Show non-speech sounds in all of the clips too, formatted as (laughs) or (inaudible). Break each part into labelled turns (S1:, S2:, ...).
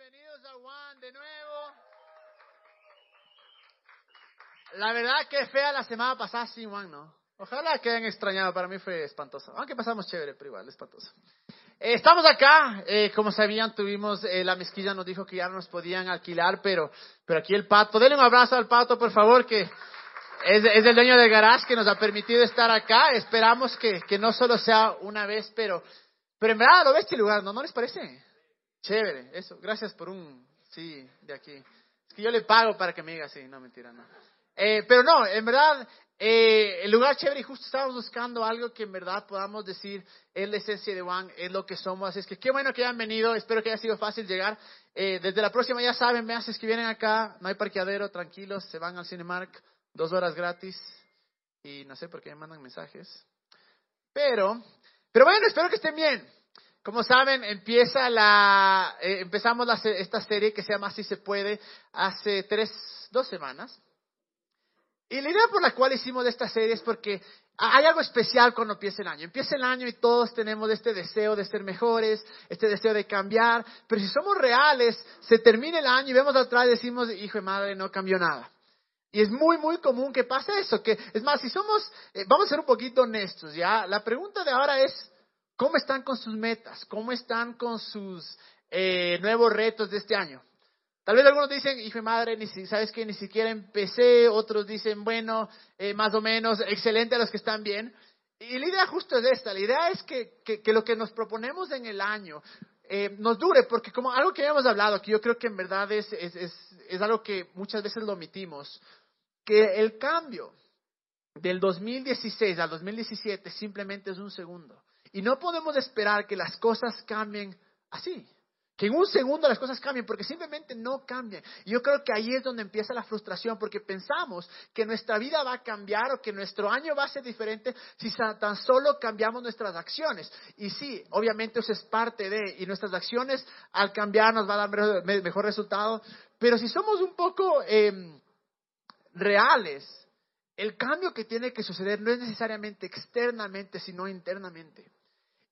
S1: Bienvenidos a Juan de nuevo. La verdad que fea la semana pasada sin Juan, ¿no? Ojalá que hayan extrañado, para mí fue espantoso. Aunque pasamos chévere, pero igual, espantoso. Eh, estamos acá, eh, como sabían, tuvimos, eh, la mezquilla nos dijo que ya no nos podían alquilar, pero, pero aquí el pato, denle un abrazo al pato, por favor, que es, es el dueño del garage que nos ha permitido estar acá. Esperamos que, que no solo sea una vez, pero, pero en verdad lo ves este lugar, ¿no? ¿No les parece? Chévere, eso. Gracias por un sí de aquí. Es que yo le pago para que me diga sí, no mentira, no. Eh, pero no, en verdad, eh, el lugar chévere y justo estábamos buscando algo que en verdad podamos decir es la esencia de Juan, es lo que somos. Así es que qué bueno que hayan venido, espero que haya sido fácil llegar. Eh, desde la próxima ya saben, me haces que vienen acá, no hay parqueadero, tranquilos, se van al Cinemark, dos horas gratis y no sé por qué me mandan mensajes. Pero, pero bueno, espero que estén bien. Como saben, empieza la, eh, empezamos la, esta serie que se llama Así se puede hace tres, dos semanas. Y la idea por la cual hicimos esta serie es porque hay algo especial cuando empieza el año. Empieza el año y todos tenemos este deseo de ser mejores, este deseo de cambiar, pero si somos reales, se termina el año y vemos atrás y decimos, hijo de madre, no cambió nada. Y es muy, muy común que pase eso. Que, es más, si somos, eh, vamos a ser un poquito honestos, ¿ya? La pregunta de ahora es, ¿cómo están con sus metas? ¿Cómo están con sus eh, nuevos retos de este año? Tal vez algunos dicen, hijo madre, ni, sabes que ni siquiera empecé, otros dicen, bueno, eh, más o menos, excelente a los que están bien. Y la idea justo es esta, la idea es que, que, que lo que nos proponemos en el año eh, nos dure, porque como algo que habíamos hablado, que yo creo que en verdad es, es, es, es algo que muchas veces lo omitimos, que el cambio del 2016 al 2017 simplemente es un segundo. Y no podemos esperar que las cosas cambien así. Que en un segundo las cosas cambien, porque simplemente no cambian. Y yo creo que ahí es donde empieza la frustración, porque pensamos que nuestra vida va a cambiar o que nuestro año va a ser diferente si tan solo cambiamos nuestras acciones. Y sí, obviamente eso es parte de, y nuestras acciones al cambiar nos va a dar mejor resultado. Pero si somos un poco eh, reales, el cambio que tiene que suceder no es necesariamente externamente, sino internamente.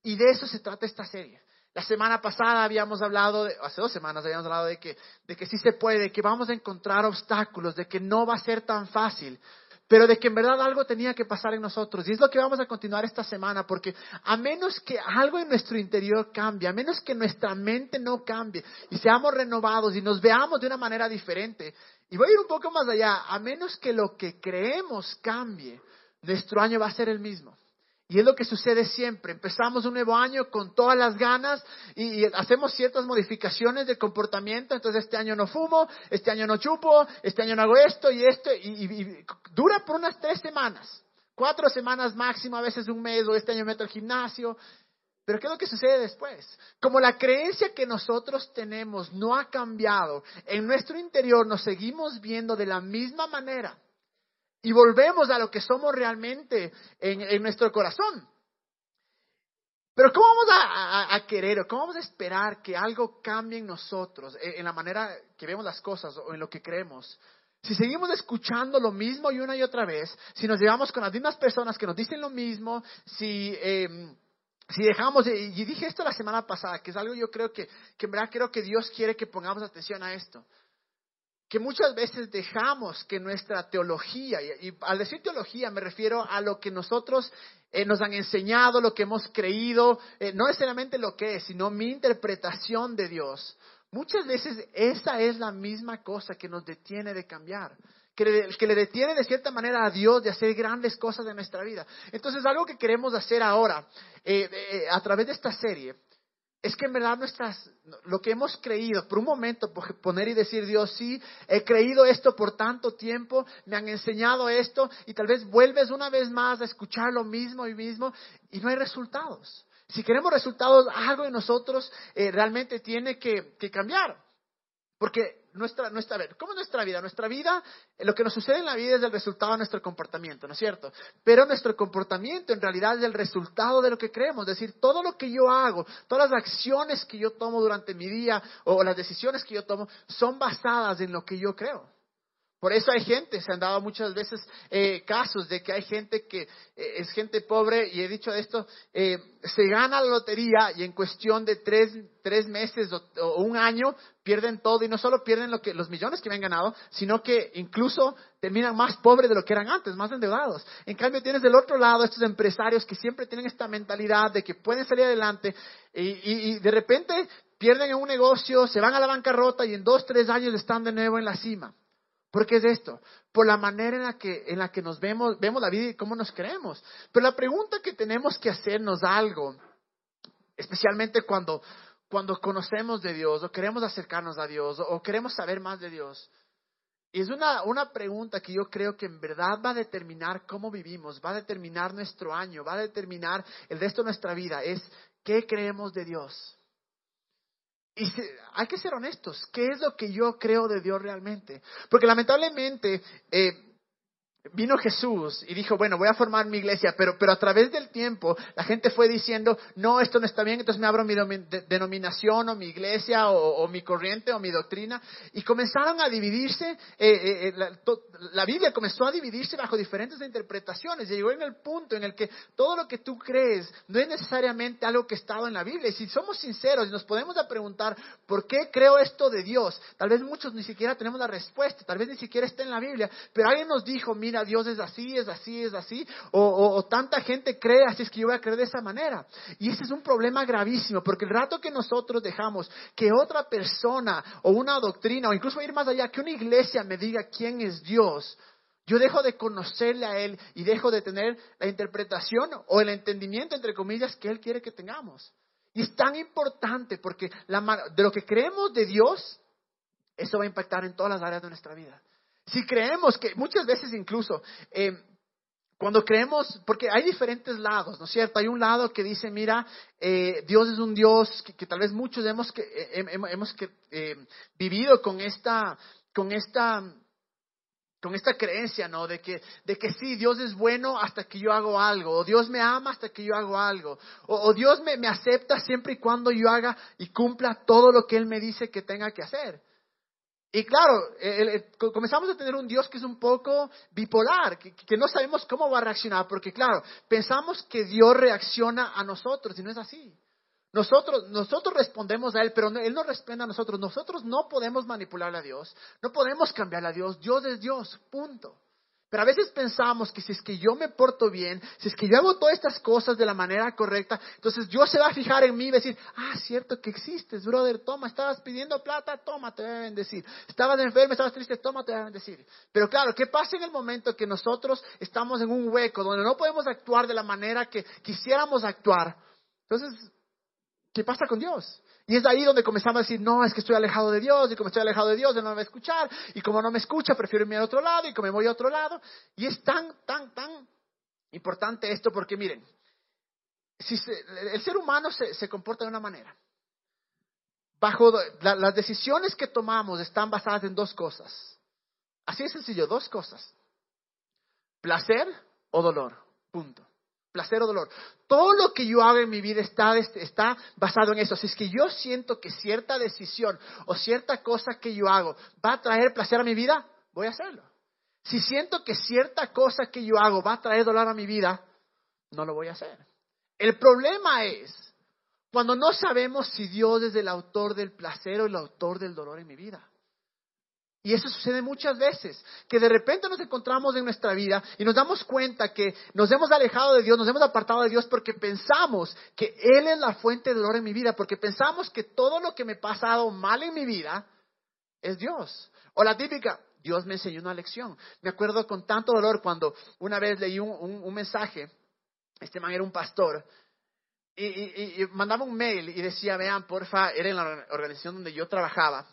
S1: Y de eso se trata esta serie. La semana pasada habíamos hablado, de, hace dos semanas habíamos hablado de que, de que sí se puede, de que vamos a encontrar obstáculos, de que no va a ser tan fácil, pero de que en verdad algo tenía que pasar en nosotros. Y es lo que vamos a continuar esta semana, porque a menos que algo en nuestro interior cambie, a menos que nuestra mente no cambie y seamos renovados y nos veamos de una manera diferente, y voy a ir un poco más allá, a menos que lo que creemos cambie, nuestro año va a ser el mismo. Y es lo que sucede siempre. Empezamos un nuevo año con todas las ganas y, hacemos ciertas modificaciones de comportamiento. Entonces este año no fumo, este año no chupo, este año no hago esto y esto. Y, dura por unas tres semanas, cuatro semanas máximo, a veces un mes o este año meto al gimnasio. Pero ¿qué es lo que sucede después? Como la creencia que nosotros tenemos no ha cambiado, en nuestro interior nos seguimos viendo de la misma manera y volvemos a lo que somos realmente en, nuestro corazón. Pero ¿cómo vamos a, querer o cómo vamos a esperar que algo cambie en nosotros, en, la manera que vemos las cosas o en lo que creemos? Si seguimos escuchando lo mismo y una y otra vez, si nos llevamos con las mismas personas que nos dicen lo mismo, si, em, si dejamos, y dije esto la semana pasada, que es algo yo creo que, que en verdad creo que Dios quiere que pongamos atención a esto que muchas veces dejamos que nuestra teología, y, al decir teología me refiero a lo que nosotros eh, nos han enseñado, lo que hemos creído, eh, no necesariamente lo que es, sino mi interpretación de Dios. Muchas veces esa es la misma cosa que nos detiene de cambiar, que le, detiene de cierta manera a Dios de hacer grandes cosas en nuestra vida. Entonces, algo que queremos hacer ahora, eh, a través de esta serie, es que en verdad nuestras, lo que hemos creído, por un momento poner y decir, Dios, sí, he creído esto por tanto tiempo, me han enseñado esto, y tal vez vuelves una vez más a escuchar lo mismo y mismo, y no hay resultados. Si queremos resultados, algo en nosotros eh, realmente tiene que cambiar. Porque nuestra, nuestra, ¿cómo es nuestra vida? Nuestra vida, lo que nos sucede en la vida es el resultado de nuestro comportamiento, ¿no es cierto? Pero nuestro comportamiento en realidad es el resultado de lo que creemos. Es decir, todo lo que yo hago, todas las acciones que yo tomo durante mi día o las decisiones que yo tomo son basadas en lo que yo creo. Por eso hay gente, se han dado muchas veces eh, casos de que hay gente que eh, es gente pobre, y he dicho esto, eh, se gana la lotería y en cuestión de tres, tres meses o, un año pierden todo, y no solo pierden lo que, los millones que habían ganado, sino que incluso terminan más pobres de lo que eran antes, más endeudados. En cambio, tienes del otro lado estos empresarios que siempre tienen esta mentalidad de que pueden salir adelante y, y de repente pierden en un negocio, se van a la bancarrota y en dos, tres años están de nuevo en la cima. ¿Por qué es esto? Por la manera en la que, en la que nos vemos, vemos la vida y cómo nos creemos. Pero la pregunta que tenemos que hacernos algo, especialmente cuando, cuando conocemos de Dios o queremos acercarnos a Dios o, queremos saber más de Dios, es una, una pregunta que yo creo que en verdad va a determinar cómo vivimos, va a determinar nuestro año, va a determinar el resto de nuestra vida, es ¿qué creemos de Dios? Y hay que ser honestos, ¿qué es lo que yo creo de Dios realmente? Porque lamentablemente eh, vino Jesús y dijo, bueno, voy a formar mi iglesia, pero, pero a través del tiempo la gente fue diciendo, no, esto no está bien, entonces me abro mi denominación o mi iglesia o, mi corriente o mi doctrina. Y comenzaron a dividirse, eh, eh, eh, la, Biblia comenzó a dividirse bajo diferentes interpretaciones. Llegó en el punto en el que todo lo que tú crees no es necesariamente algo que estaba en la Biblia. Y si somos sinceros y nos podemos a preguntar, ¿por qué creo esto de Dios? Tal vez muchos ni siquiera tenemos la respuesta, tal vez ni siquiera está en la Biblia, pero alguien nos dijo, mira, Dios es así, es así, es así, o, tanta gente cree, así es que yo voy a creer de esa manera. Y ese es un problema gravísimo, porque el rato que nosotros dejamos que otra persona o una doctrina, o incluso ir más allá, que una iglesia me diga quién es Dios, yo dejo de conocerle a Él y dejo de tener la interpretación o el entendimiento, entre comillas, que Él quiere que tengamos. Y es tan importante porque de lo que creemos de Dios, eso va a impactar en todas las áreas de nuestra vida. Si creemos que muchas veces incluso, eh, cuando creemos, porque hay diferentes lados, ¿no es cierto? Hay un lado que dice, mira, eh, Dios es un Dios que, tal vez muchos hemos, que, eh, hemos que, vivido con esta, con esta, con esta creencia, ¿no? De que, de que sí, Dios es bueno hasta que yo hago algo, o Dios me ama hasta que yo hago algo, o, Dios me acepta siempre y cuando yo haga y cumpla todo lo que Él me dice que tenga que hacer. Y claro, comenzamos a tener un Dios que es un poco bipolar, que, no sabemos cómo va a reaccionar, porque claro, pensamos que Dios reacciona a nosotros y no es así. Nosotros, nosotros respondemos a Él, pero Él no responde a nosotros. Nosotros no podemos manipular a Dios, no podemos cambiar a Dios. Dios es Dios, punto. Pero a veces pensamos que si es que yo me porto bien, si es que yo hago todas estas cosas de la manera correcta, entonces Dios se va a fijar en mí y decir, ah, cierto que existes, brother, toma, estabas pidiendo plata, toma, te voy a bendecir. Estabas enfermo, estabas triste, toma, te voy a bendecir. Pero claro, ¿qué pasa en el momento que nosotros estamos en un hueco donde no podemos actuar de la manera que quisiéramos actuar? Entonces, ¿qué pasa con Dios? Y es ahí donde comenzamos a decir, no, es que estoy alejado de Dios, y como estoy alejado de Dios, Él no me va a escuchar, y como no me escucha, prefiero irme a otro lado, y como me voy a otro lado. Y es tan, tan, tan importante esto, porque miren, si el ser humano se, comporta de una manera. Bajo las decisiones que tomamos están basadas en dos cosas. Así es sencillo, dos cosas. Placer o dolor. Punto placer o dolor. Todo lo que yo hago en mi vida está, está basado en eso. Si es que yo siento que cierta decisión o cierta cosa que yo hago va a traer placer a mi vida, voy a hacerlo. Si siento que cierta cosa que yo hago va a traer dolor a mi vida, no lo voy a hacer. El problema es cuando no sabemos si Dios es el autor del placer o el autor del dolor en mi vida. Y eso sucede muchas veces, que de repente nos encontramos en nuestra vida y nos damos cuenta que nos hemos alejado de Dios, nos hemos apartado de Dios porque pensamos que Él es la fuente de dolor en mi vida, porque pensamos que todo lo que me ha pasado mal en mi vida es Dios. O la típica, Dios me enseñó una lección. Me acuerdo con tanto dolor cuando una vez leí un, mensaje, este man era un pastor, y, y mandaba un mail y decía, vean, porfa, era en la organización donde yo trabajaba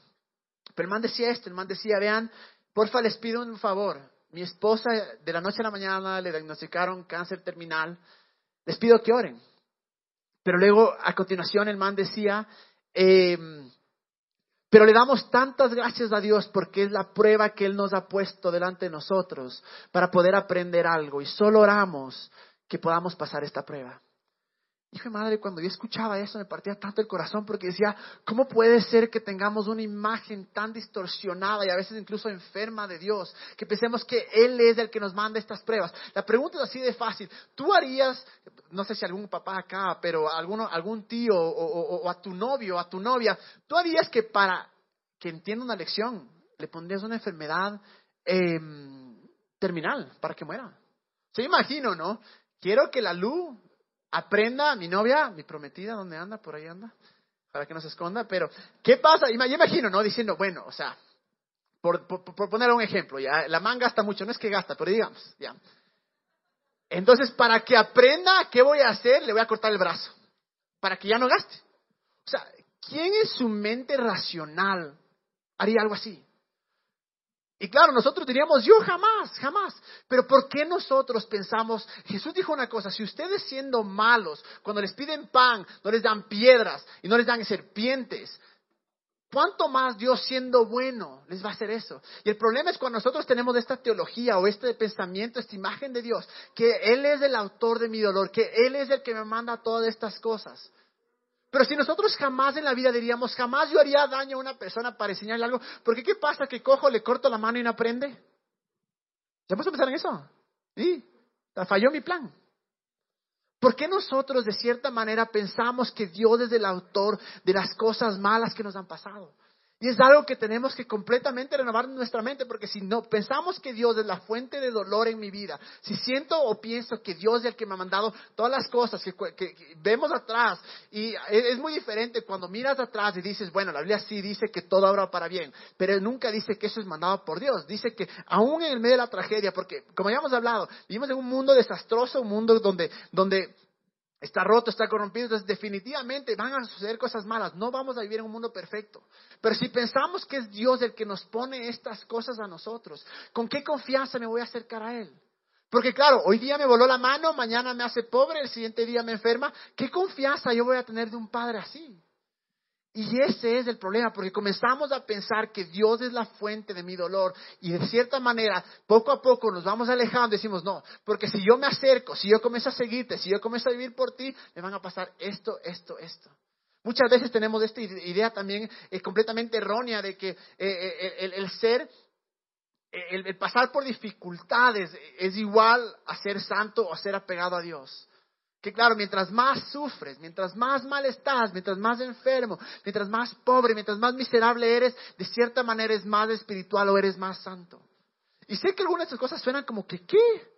S1: pero el man decía esto, el man decía, vean, porfa, les pido un favor. Mi esposa de la noche a la mañana le diagnosticaron cáncer terminal. Les pido que oren. Pero luego, a continuación, el man decía, em, pero le damos tantas gracias a Dios porque es la prueba que Él nos ha puesto delante de nosotros para poder aprender algo. Y solo oramos que podamos pasar esta prueba. Hijo de madre, cuando yo escuchaba eso me partía tanto el corazón porque decía, ¿cómo puede ser que tengamos una imagen tan distorsionada y a veces incluso enferma de Dios? Que pensemos que Él es el que nos manda estas pruebas. La pregunta es así de fácil. ¿Tú harías, no sé si algún papá acá, pero alguno, algún tío o, a tu novio o a tu novia, ¿tú harías que para que entienda una lección le pondrías una enfermedad em, terminal para que muera? Se imagino, ¿no? Quiero que la luz aprenda, mi novia, mi prometida, ¿dónde anda? Por ahí anda, para que no se esconda, pero ¿qué pasa? Yo imagino, ¿no? Diciendo, bueno, o sea, por, poner un ejemplo, ya, la man gasta mucho, no es que gasta, pero digamos, ya. Entonces, para que aprenda qué voy a hacer, le voy a cortar el brazo, para que ya no gaste. O sea, ¿quién en su mente racional haría algo así? Y claro, nosotros diríamos, yo jamás, jamás. Pero ¿por qué nosotros pensamos, Jesús dijo una cosa, si ustedes siendo malos, cuando les piden pan, no les dan piedras y no les dan serpientes, ¿cuánto más Dios siendo bueno les va a hacer eso? Y el problema es cuando nosotros tenemos esta teología o este pensamiento, esta imagen de Dios, que Él es el autor de mi dolor, que Él es el que me manda todas estas cosas. Pero si nosotros jamás en la vida diríamos, jamás yo haría daño a una persona para enseñarle algo, porque ¿qué pasa que cojo, le corto la mano y no aprende? ¿Ya a pensar en eso? Sí, falló mi plan. ¿Por qué nosotros de cierta manera pensamos que Dios es el autor de las cosas malas que nos han pasado? Y es algo que tenemos que completamente renovar nuestra mente, porque si no pensamos que Dios es la fuente de dolor en mi vida, si siento o pienso que Dios es el que me ha mandado todas las cosas que, vemos atrás, y es, muy diferente cuando miras atrás y dices, bueno, la Biblia sí dice que todo obra para bien, pero nunca dice que eso es mandado por Dios, dice que aún en el medio de la tragedia, porque como ya hemos hablado, vivimos en un mundo desastroso, un mundo donde, donde está roto, está corrompido, entonces definitivamente van a suceder cosas malas, no vamos a vivir en un mundo perfecto. Pero si pensamos que es Dios el que nos pone estas cosas a nosotros, ¿con qué confianza me voy a acercar a Él? Porque claro, hoy día me voló la mano, mañana me hace pobre, el siguiente día me enferma, ¿qué confianza yo voy a tener de un padre así? Y ese es el problema, porque comenzamos a pensar que Dios es la fuente de mi dolor y de cierta manera, poco a poco nos vamos alejando y decimos, no, porque si yo me acerco, si yo comienzo a seguirte, si yo comienzo a vivir por ti, me van a pasar esto, esto, esto. Muchas veces tenemos esta idea también eh, completamente errónea de que eh, eh, el, ser, el pasar por dificultades es igual a ser santo o a ser apegado a Dios. Que claro, mientras más sufres, mientras más mal estás, mientras más enfermo, mientras más pobre, mientras más miserable eres, de cierta manera es más espiritual o eres más santo. Y sé que algunas de estas cosas suenan como que, ¿qué?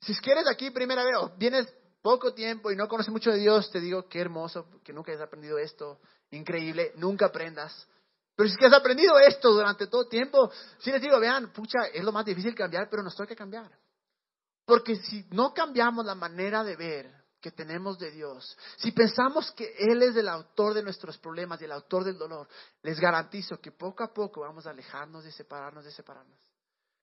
S1: Si quieres aquí primera vez, o vienes poco tiempo y no conoces mucho de Dios, te digo, qué hermoso, que nunca hayas aprendido esto, increíble, nunca aprendas. Pero si es que has aprendido esto durante todo tiempo, si les digo, vean, pucha, es lo más difícil cambiar, pero nos toca que cambiar. Porque si no cambiamos la manera de ver, que tenemos de Dios, si pensamos que Él es el autor de nuestros problemas y el autor del dolor, les garantizo que poco a poco vamos a alejarnos de separarnos, de separarnos.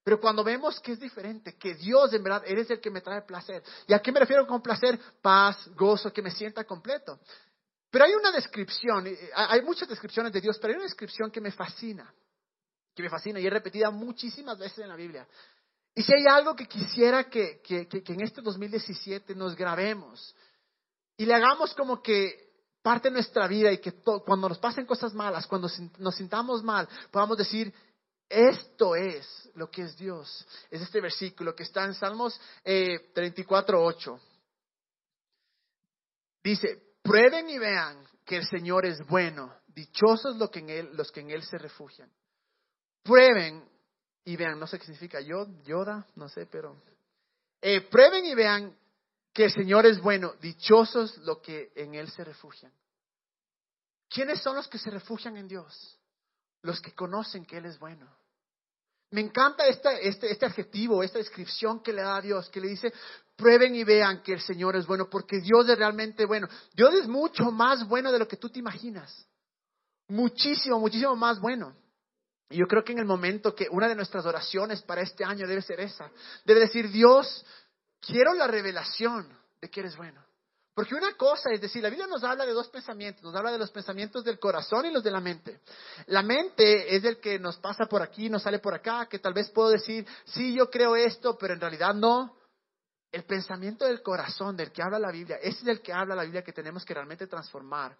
S1: Pero cuando vemos que es diferente, que Dios en verdad eres el que me trae placer. ¿Y a qué me refiero con placer? Paz, gozo, que me sienta completo. Pero hay una descripción, hay muchas descripciones de Dios, pero hay una descripción que me fascina, que me fascina y es repetida muchísimas veces en la Biblia. Y si hay algo que quisiera que, en este 2017 nos grabemos y le hagamos como que parte de nuestra vida y que cuando nos pasen cosas malas, cuando nos sintamos mal, podamos decir, esto es lo que es Dios. Es este versículo que está en Salmos eh, 34, 8. Dice, prueben y vean que el Señor es bueno, dichosos los que en Él, los que en Él se refugian. Prueben y vean, no sé qué significa yo, Yoda, no sé, pero eh, prueben y vean que el Señor es bueno, dichosos los que en Él se refugian. ¿Quiénes son los que se refugian en Dios? Los que conocen que Él es bueno. Me encanta este, este adjetivo, esta descripción que le da a Dios, que le dice, prueben y vean que el Señor es bueno, porque Dios es realmente bueno. Dios es mucho más bueno de lo que tú te imaginas. Muchísimo, muchísimo más bueno. Yo creo que en el momento que una de nuestras oraciones para este año debe ser esa, debe decir, Dios, quiero la revelación de que eres bueno. Porque una cosa es decir, la Biblia nos habla de dos pensamientos, nos habla de los pensamientos del corazón y los de la mente. La mente es el que nos pasa por aquí, nos sale por acá, que tal vez puedo decir, sí, yo creo esto, pero en realidad no. el pensamiento del corazón del que habla la Biblia, ese es el que habla la Biblia que tenemos que realmente transformar.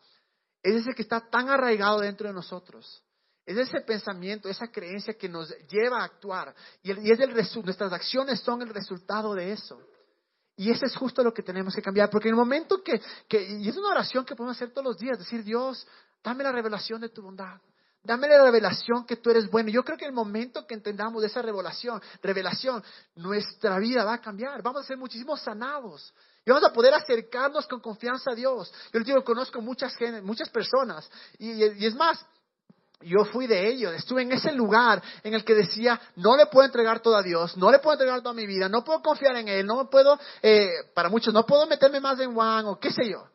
S1: Es ese que está tan arraigado dentro de nosotros. Es ese pensamiento, esa creencia que nos lleva a actuar. Y, es el nuestras acciones son el resultado de eso. Y ese es justo lo que tenemos que cambiar. Porque en el momento que, que, y es una oración que podemos hacer todos los días, decir, Dios, dame la revelación de tu bondad. Dame la revelación que tú eres bueno. Yo creo que el momento que entendamos esa revelación, revelación, nuestra vida va a cambiar. Vamos a ser muchísimos sanados. Y vamos a poder acercarnos con confianza a Dios. Yo les digo, conozco muchas, muchas personas. Y, y es más, yo fui de ellos, estuve en ese lugar en el que decía, no le puedo entregar todo a Dios, no le puedo entregar toda mi vida, no puedo confiar en Él, no puedo, eh, para muchos, no puedo meterme más en Juan o qué sé yo.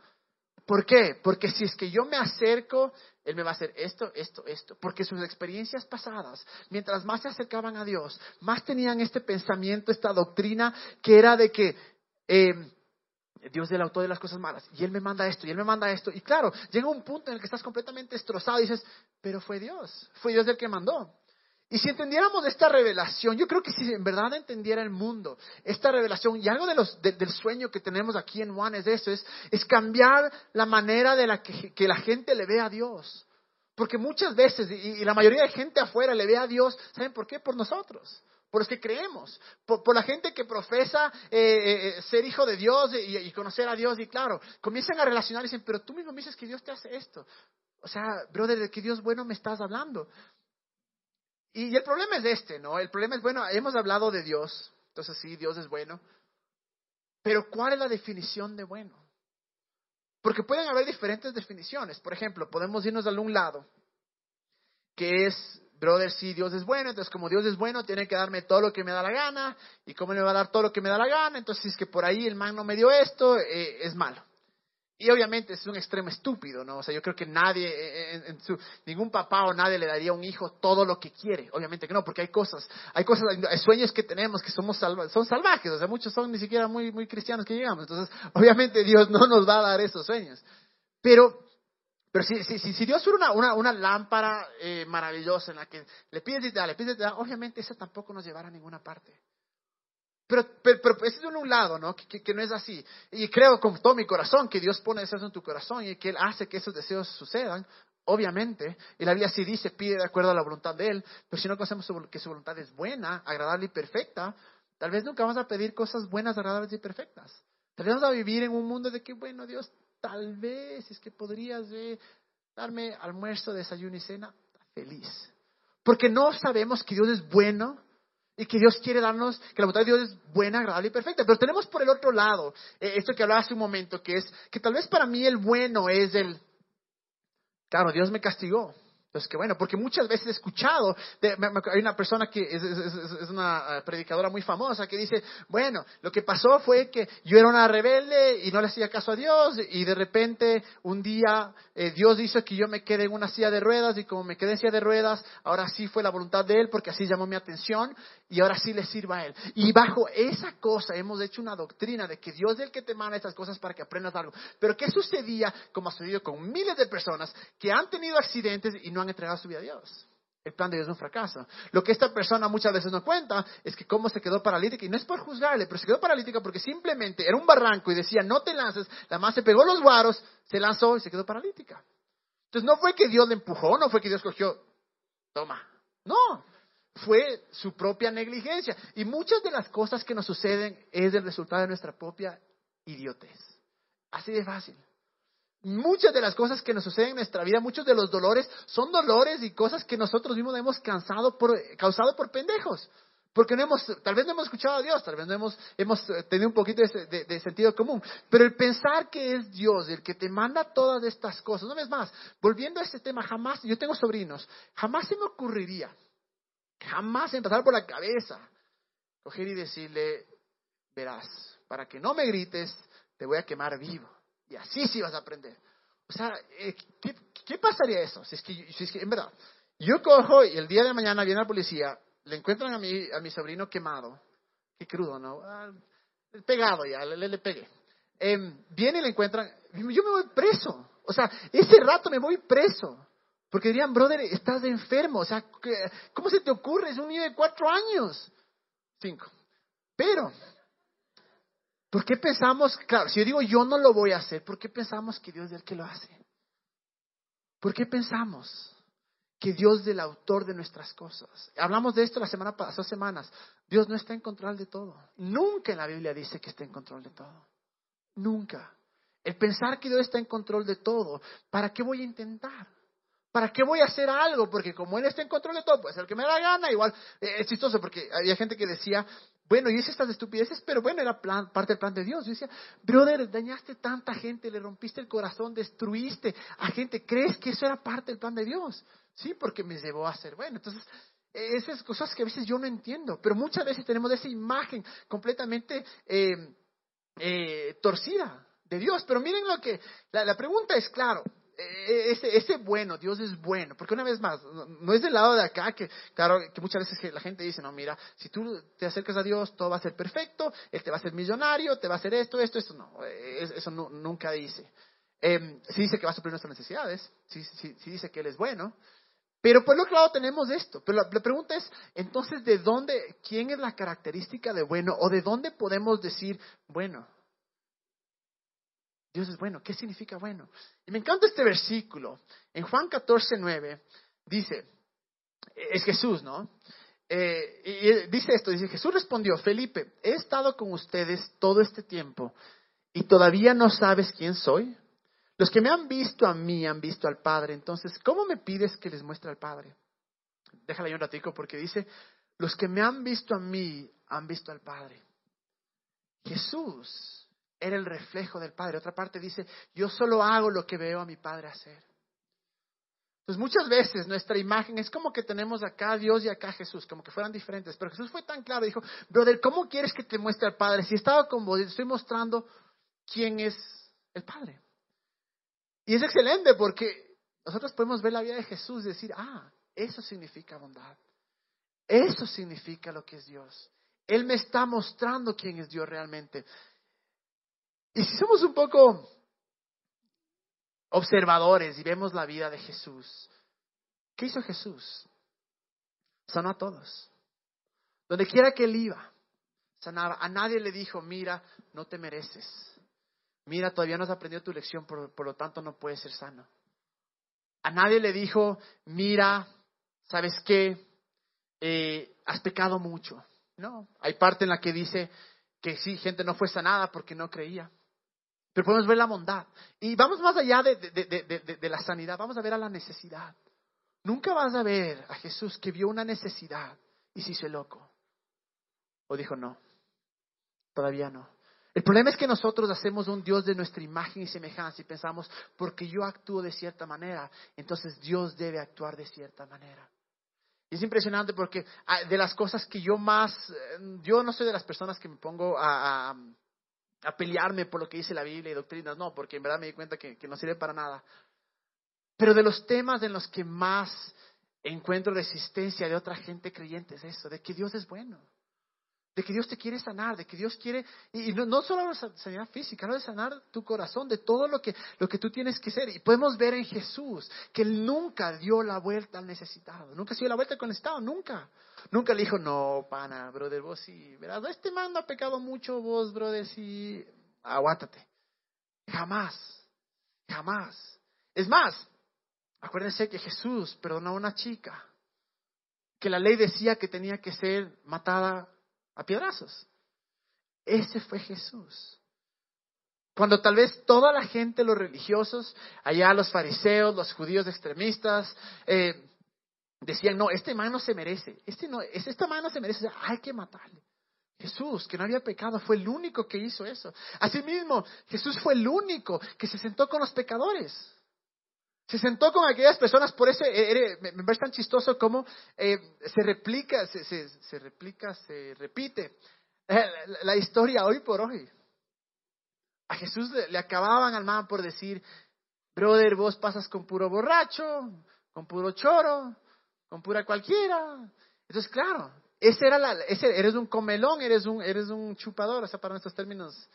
S1: ¿Por qué? Porque si es que yo me acerco él me va a hacer esto, esto, esto. Porque sus experiencias pasadas, mientras más se acercaban a Dios, más tenían este pensamiento, esta doctrina, que era de que eh, Dios es el autor de las cosas malas. Y Él me manda esto, y Él me manda esto. Y claro, llega un punto en el que estás completamente destrozado y dices, pero fue Dios, fue Dios el que mandó. Y si entendiéramos esta revelación, yo creo que si en verdad entendiera el mundo, esta revelación, y algo de los, del sueño que tenemos aquí en Juan es eso, es, es cambiar la manera de la que, la gente le ve a Dios. Porque muchas veces, y, la mayoría de gente afuera le ve a Dios, ¿saben por qué? Por nosotros, por los que creemos, por, la gente que profesa eh, eh, eh, ser hijo de Dios y, y, conocer a Dios, y claro, comienzan a relacionar y dicen, pero tú mismo me dices que Dios te hace esto. O sea, brother, ¿de qué Dios bueno me estás hablando? Y el problema es este, ¿no? El problema es, bueno, hemos hablado de Dios, entonces sí, Dios es bueno, pero ¿cuál es la definición de bueno? Porque pueden haber diferentes definiciones. Por ejemplo, podemos irnos a un lado, que es, brother, sí, Dios es bueno, entonces como Dios es bueno, tiene que darme todo lo que me da la gana, y como me va a dar todo lo que me da la gana, entonces si es que por ahí el man no me dio esto, eh, es malo. Y obviamente es un extremo estúpido, ¿no? O sea, yo creo que nadie, eh, eh, en, su, ningún papá o nadie le daría a un hijo todo lo que quiere. Obviamente que no, porque hay cosas, hay cosas, hay sueños que tenemos que somos son salvajes. O sea, muchos son ni siquiera muy, muy cristianos que llegamos. Entonces, obviamente Dios no nos va a dar esos sueños. Pero, pero si, si, si, Dios fuera una, una, lámpara eh, maravillosa en la que le pides y te da, le pides y te da, obviamente eso tampoco nos llevará a ninguna parte. Pero, pero, eso es en un lado, ¿no? Que, que, no es así. Y creo con todo mi corazón que Dios pone deseos en tu corazón y que Él hace que esos deseos sucedan, obviamente. Y la Biblia sí dice, pide de acuerdo a la voluntad de Él. Pero si no conocemos que su voluntad es buena, agradable y perfecta, tal vez nunca vamos a pedir cosas buenas, agradables y perfectas. Tal vez vamos a vivir en un mundo de que, bueno, Dios, tal vez es que podrías darme almuerzo, desayuno y cena. Feliz. Porque no sabemos que Dios es bueno y que Dios quiere darnos, que la voluntad de Dios es buena, agradable y perfecta. Pero tenemos por el otro lado, eh, esto que hablaba hace un momento, que es que tal vez para mí el bueno es el, claro, Dios me castigó, entonces, que bueno, porque muchas veces he escuchado, hay una persona que es, una eh, predicadora muy famosa que dice, bueno, lo que pasó fue que yo era una rebelde y no le hacía caso a Dios y de repente un día eh, Dios hizo que yo me quede en una silla de ruedas y como me quedé en silla de ruedas, ahora sí fue la voluntad de Él porque así llamó mi atención y ahora sí le sirva a Él. Y bajo esa cosa hemos hecho una doctrina de que Dios es el que te manda estas cosas para que aprendas algo. Pero ¿qué sucedía, como ha sucedido con miles de personas que han tenido accidentes y no no han entregado su vida a Dios. El plan de Dios es un fracaso. Lo que esta persona muchas veces no cuenta es que cómo se quedó paralítica, y no es por juzgarle, pero se quedó paralítica porque simplemente era un barranco y decía, no te lances, la más se pegó los guaros, se lanzó y se quedó paralítica. Entonces no fue que Dios le empujó, no fue que Dios cogió, toma, no, fue su propia negligencia. Y muchas de las cosas que nos suceden es el resultado de nuestra propia idiotez. Así de fácil. Muchas de las cosas que nos suceden en nuestra vida, muchos de los dolores, son dolores y cosas que nosotros mismos hemos causado por pendejos. Porque no hemos, tal vez no hemos escuchado a Dios, tal vez no hemos, eh, tenido un poquito de, sentido común. Pero el pensar que es Dios el que te manda todas estas cosas, no es más, volviendo a este tema, jamás, yo tengo sobrinos, jamás se me ocurriría, jamás empezar por la cabeza, coger y decirle, verás, para que no me grites, te voy a quemar vivo. Y así sí vas a aprender. O sea, eh, ¿qué, pasaría eso? Si es, que, si es que, en verdad, yo cojo y el día de mañana viene la policía, le encuentran a mi, a mi sobrino quemado. Qué crudo, ¿no? Ah, pegado ya, le, le pegué. Em, viene y le encuentran, yo me voy preso. O sea, ese rato me voy preso. Porque dirían, brother, estás enfermo. O sea, ¿cómo se te ocurre? Es un niño de cuatro años. Cinco. Pero, ¿Por qué pensamos, claro, si yo digo yo no lo voy a hacer, ¿por qué pensamos que Dios es el que lo hace? ¿Por qué pensamos que Dios es el autor de nuestras cosas? Hablamos de esto la semana pasada, semanas. Dios no está en control de todo. Nunca en la Biblia dice que está en control de todo. Nunca. El pensar que Dios está en control de todo, ¿para qué voy a intentar? ¿Para qué voy a hacer algo? Porque como Él está en control de todo, pues el que me da gana, igual. Eh, es chistoso porque había gente que decía, bueno, y hice estas estupideces, pero bueno, era plan, parte del plan de Dios. Yo decía, brother, dañaste tanta gente, le rompiste el corazón, destruiste a gente. ¿Crees que eso era parte del plan de Dios? Sí, porque me llevó a ser bueno. Entonces, esas cosas que a veces yo no entiendo, pero muchas veces tenemos esa imagen completamente eh, eh, torcida de Dios. Pero miren lo que, la, pregunta es claro, ese, ese, bueno, Dios es bueno, porque una vez más, no es del lado de acá que, claro, que muchas veces la gente dice, no, mira, si tú te acercas a Dios, todo va a ser perfecto, Él te va a ser millonario, te va a hacer esto, esto, esto, no, eso nunca dice. Eh, sí dice que va a suplir nuestras necesidades, sí, sí, sí dice que Él es bueno, pero por otro lado tenemos esto. Pero la, pregunta es, entonces, ¿de dónde, quién es la característica de bueno? ¿O de dónde podemos decir, bueno, Dios es bueno? ¿Qué significa bueno? Y me encanta este versículo. En Juan 14, 9, dice, es Jesús, ¿no? Eh, y dice esto, dice, Jesús respondió, Felipe, he estado con ustedes todo este tiempo y todavía no sabes quién soy. Los que me han visto a mí han visto al Padre. Entonces, ¿cómo me pides que les muestre al Padre? Déjala ahí un ratico porque dice, los que me han visto a mí han visto al Padre. Jesús era el reflejo del Padre. Otra parte dice, yo solo hago lo que veo a mi Padre hacer. Entonces muchas veces nuestra imagen es como que tenemos acá a Dios y acá a Jesús, como que fueran diferentes. Pero Jesús fue tan claro, dijo, brother, ¿cómo quieres que te muestre al Padre? Si estaba con vos, estoy mostrando quién es el Padre. Y es excelente porque nosotros podemos ver la vida de Jesús y decir, ah, eso significa bondad. Eso significa lo que es Dios. Él me está mostrando quién es Dios realmente. Y si somos un poco observadores y vemos la vida de Jesús, ¿qué hizo Jesús? Sanó a todos. Donde quiera que él iba, sanaba. A nadie le dijo, mira, no te mereces. Mira, todavía no has aprendido tu lección, por, lo tanto no puedes ser sano. A nadie le dijo, mira, ¿sabes qué? Eh, has pecado mucho. No, hay parte en la que dice que sí, gente no fue sanada porque no creía. Pero podemos ver la bondad. Y vamos más allá de, de, la sanidad, vamos a ver a la necesidad. Nunca vas a ver a Jesús que vio una necesidad y se hizo loco. O dijo, no, todavía no. El problema es que nosotros hacemos un Dios de nuestra imagen y semejanza y pensamos, porque yo actúo de cierta manera, entonces Dios debe actuar de cierta manera. Y es impresionante porque ah, de las cosas que yo más, eh, yo no soy de las personas que me pongo a, a, pelearme por lo que dice la Biblia y doctrinas, no, porque en verdad me di cuenta que, que no sirve para nada. Pero de los temas en los que más encuentro resistencia de otra gente creyente es eso, de que Dios es bueno de que Dios te quiere sanar, de que Dios quiere, y no, no solo la sanidad física, no de sanar tu corazón, de todo lo que, lo que tú tienes que ser. Y podemos ver en Jesús que Él nunca dio la vuelta al necesitado, nunca se dio la vuelta con el necesitado, nunca. Nunca le dijo, no, pana, brother, vos sí, verás, este man ha pecado mucho, vos, brother, sí, aguántate. Jamás, jamás. Es más, acuérdense que Jesús perdonó a una chica que la ley decía que tenía que ser matada a piedrazos. Ese fue Jesús. Cuando tal vez toda la gente, los religiosos, allá los fariseos, los judíos extremistas, eh, decían, no, este man no se merece, este no, esta man no se merece, hay que matarle. Jesús, que no había pecado, fue el único que hizo eso. Asimismo, Jesús fue el único que se sentó con los pecadores. Se sentó con aquellas personas, por eso eh, me, parece tan chistoso cómo eh, se replica, se, se, replica, se repite eh, la, historia hoy por hoy. A Jesús le, acababan al man por decir, brother, vos pasas con puro borracho, con puro choro, con pura cualquiera. Entonces, claro, ese era la, ese, eres un comelón, eres un, eres un chupador, o sea, para nuestros términos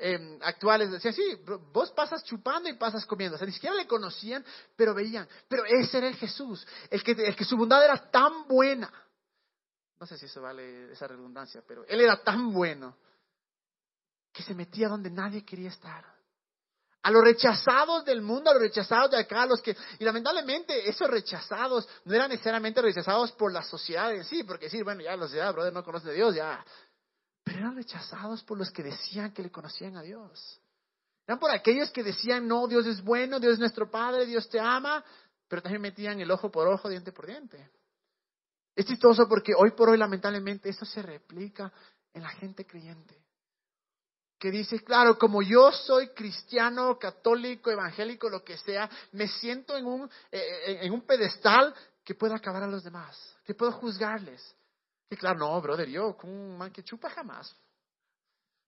S1: Em, actuales decían, sí, vos pasas chupando y pasas comiendo. O sea, ni siquiera le conocían, pero veían. Pero ese era el Jesús, el que, el que su bondad era tan buena. No sé si eso vale esa redundancia, pero él era tan bueno que se metía donde nadie quería estar. A los rechazados del mundo, a los rechazados de acá, a los que, y lamentablemente esos rechazados no eran necesariamente rechazados por la sociedad en sí, porque decir, bueno, ya la sociedad, brother, no conoce a Dios, ya. Pero eran rechazados por los que decían que le conocían a Dios. Eran por aquellos que decían, no, Dios es bueno, Dios es nuestro Padre, Dios te ama, pero también metían el ojo por ojo, diente por diente. Es chistoso porque hoy por hoy, lamentablemente, eso se replica en la gente creyente. Que dice, claro, como yo soy cristiano, católico, evangélico, lo que sea, me siento en un, eh, eh, en un pedestal que puedo acabar a los demás, que puedo juzgarles. Y claro, no, brother, yo con un man que chupa jamás.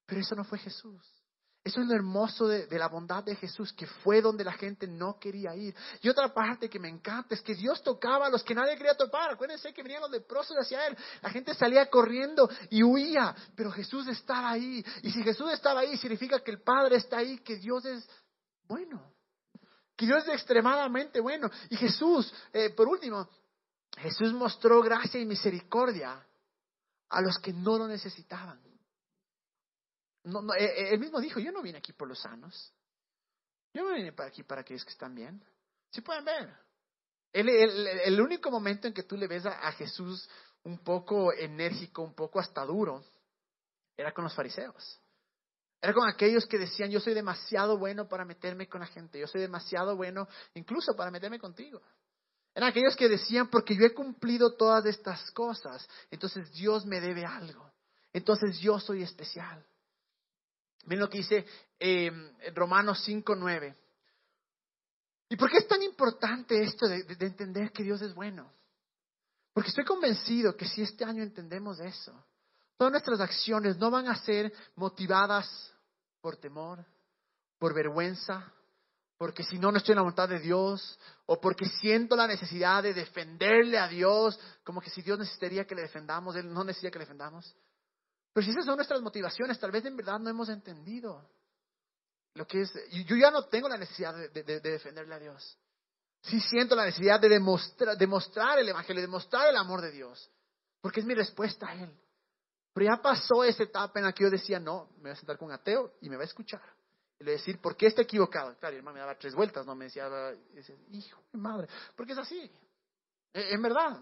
S1: Pero eso no fue Jesús. Eso es lo hermoso de, la bondad de Jesús, que fue donde la gente no quería ir. Y otra parte que me encanta es que Dios tocaba a los que nadie quería topar. Acuérdense que venían los leprosos hacia Él. La gente salía corriendo y huía, pero Jesús estaba ahí. Y si Jesús estaba ahí, significa que el Padre está ahí, que Dios es bueno. Que Dios es extremadamente bueno. Y Jesús, eh, por último, Jesús mostró gracia y misericordia a los que no lo necesitaban. No, no, eh, eh, él mismo dijo, yo no vine aquí por los sanos. Yo no vine para aquí para aquellos que están bien. Si pueden ver. El, el, único momento en que tú le ves a, Jesús un poco enérgico, un poco hasta duro, era con los fariseos. Era con aquellos que decían, yo soy demasiado bueno para meterme con la gente, yo soy demasiado bueno incluso para meterme contigo. Eran aquellos que decían, porque yo he cumplido todas estas cosas, entonces Dios me debe algo, entonces yo soy especial. Miren lo que dice eh, Romanos 5, 9. ¿Y por qué es tan importante esto de, entender que Dios es bueno? Porque estoy convencido que si este año entendemos eso, todas nuestras acciones no van a ser motivadas por temor, por vergüenza, porque si no, no estoy en la voluntad de Dios, o porque siento la necesidad de defenderle a Dios, como que si Dios necesitaría que le defendamos, Él no necesita que le defendamos. Pero si esas son nuestras motivaciones, tal vez en verdad no hemos entendido lo que es. Yo ya no tengo la necesidad de, defenderle a Dios. Sí siento la necesidad de demostrar, el Evangelio, demostrar el amor de Dios, porque es mi respuesta a Él. Pero ya pasó esa etapa en la que yo decía, no, me voy a sentar con un ateo y me va a escuchar. Y le decir, ¿por qué está equivocado? Claro, y hermano me daba tres vueltas, no me decía, hijo de madre, porque es así. E, en verdad.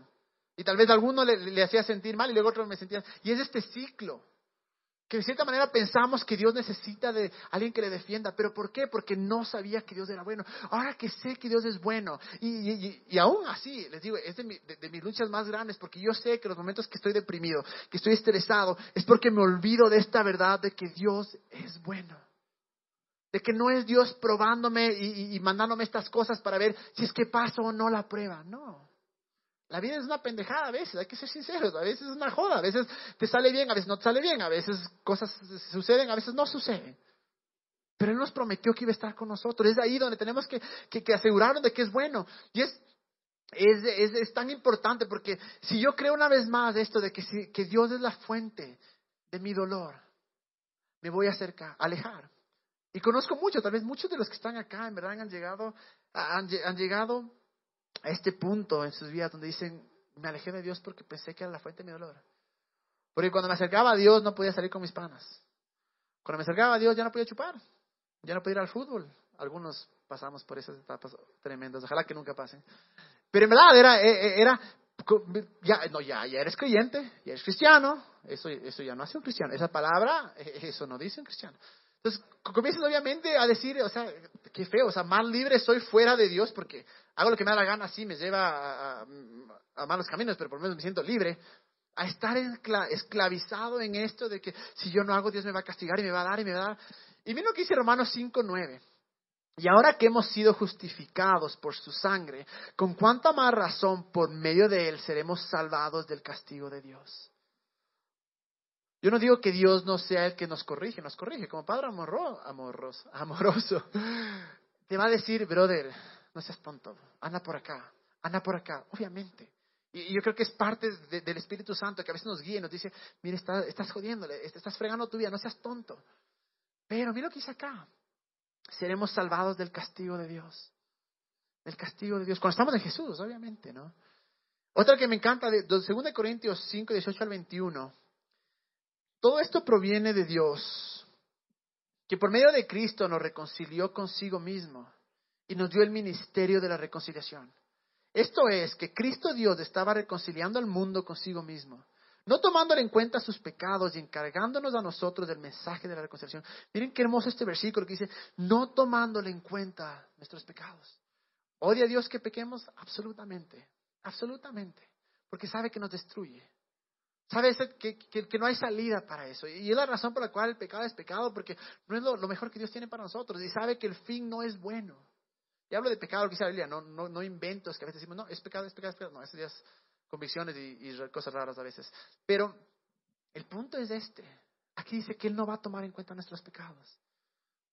S1: Y tal vez alguno le, hacía sentir mal y luego otro me sentía. Y es este ciclo. Que de cierta manera pensamos que Dios necesita de alguien que le defienda. ¿Pero por qué? Porque no sabía que Dios era bueno. Ahora que sé que Dios es bueno. Y, y, aún así, les digo, es de, de, mis luchas más grandes. Porque yo sé que los momentos que estoy deprimido, que estoy estresado, es porque me olvido de esta verdad de que Dios es bueno. De que no es Dios probándome y, mandándome estas cosas para ver si es que paso o no la prueba. No. La vida es una pendejada a veces, hay que ser sinceros, a veces es una joda, a veces te sale bien, a veces no te sale bien, a veces cosas suceden, a veces no suceden. Pero Él nos prometió que iba a estar con nosotros, es ahí donde tenemos que, asegurarnos de que es bueno. Y es, es, es, tan importante porque si yo creo una vez más esto de que, si, que Dios es la fuente de mi dolor, me voy a acercar, alejar. Y conozco muchos, tal vez muchos de los que están acá en verdad han llegado, han, han llegado a este punto en sus vidas donde dicen, me alejé de Dios porque pensé que era la fuente de mi dolor. Porque cuando me acercaba a Dios no podía salir con mis panas. Cuando me acercaba a Dios ya no podía chupar, ya no podía ir al fútbol. Algunos pasamos por esas etapas tremendas, ojalá que nunca pasen. Pero en verdad era, e, e, era ya, no, ya, ya eres creyente, ya eres cristiano, eso, eso ya no hace un cristiano. Esa palabra, e, eso no dice un cristiano. Entonces, comienzas obviamente a decir, o sea, qué feo, o sea, más libre soy fuera de Dios porque hago lo que me da la gana, sí, me lleva a, malos caminos, pero por lo menos me siento libre. A estar esclavizado en esto de que si yo no hago, Dios me va a castigar y me va a dar y me va a dar. Y mira lo que dice Romanos 5, 9. Y ahora que hemos sido justificados por su sangre, con cuánta más razón por medio de él seremos salvados del castigo de Dios. Yo no digo que Dios no sea el que nos corrige, nos corrige como Padre amoroso, amoroso, (laughs) amoroso. Te va a decir, brother, no seas tonto, anda por acá, anda por acá, obviamente. Y, yo creo que es parte del Espíritu Santo que a veces nos guía y nos dice, mire, estás jodiéndole, estás fregando tu vida, no seas tonto. Pero mira lo que dice acá, seremos salvados del castigo de Dios. Del castigo de Dios. Cuando estamos en Jesús, obviamente, ¿no? Otra que me encanta, de 2 Corintios 5, 18 al 21 todo esto proviene de Dios, que por medio de Cristo nos reconcilió consigo mismo y nos dio el ministerio de la reconciliación. Esto es, que Cristo Dios estaba reconciliando al mundo consigo mismo, no tomándole en cuenta sus pecados y encargándonos a nosotros del mensaje de la reconciliación. Miren qué hermoso este versículo que dice, no tomándole en cuenta nuestros pecados. ¿Odia a Dios que pequemos? Absolutamente, absolutamente, porque sabe que nos destruye. Sabe que, que, no hay salida para eso. Y es la razón por la cual el pecado es pecado, porque no es lo, mejor que Dios tiene para nosotros. Y sabe que el fin no es bueno. Y hablo de pecado, que dice la Biblia, no, no, no inventos que a veces decimos, no, es pecado, es pecado, es pecado. No, esas es convicciones y, cosas raras a veces. Pero el punto es este. Aquí dice que Él no va a tomar en cuenta nuestros pecados.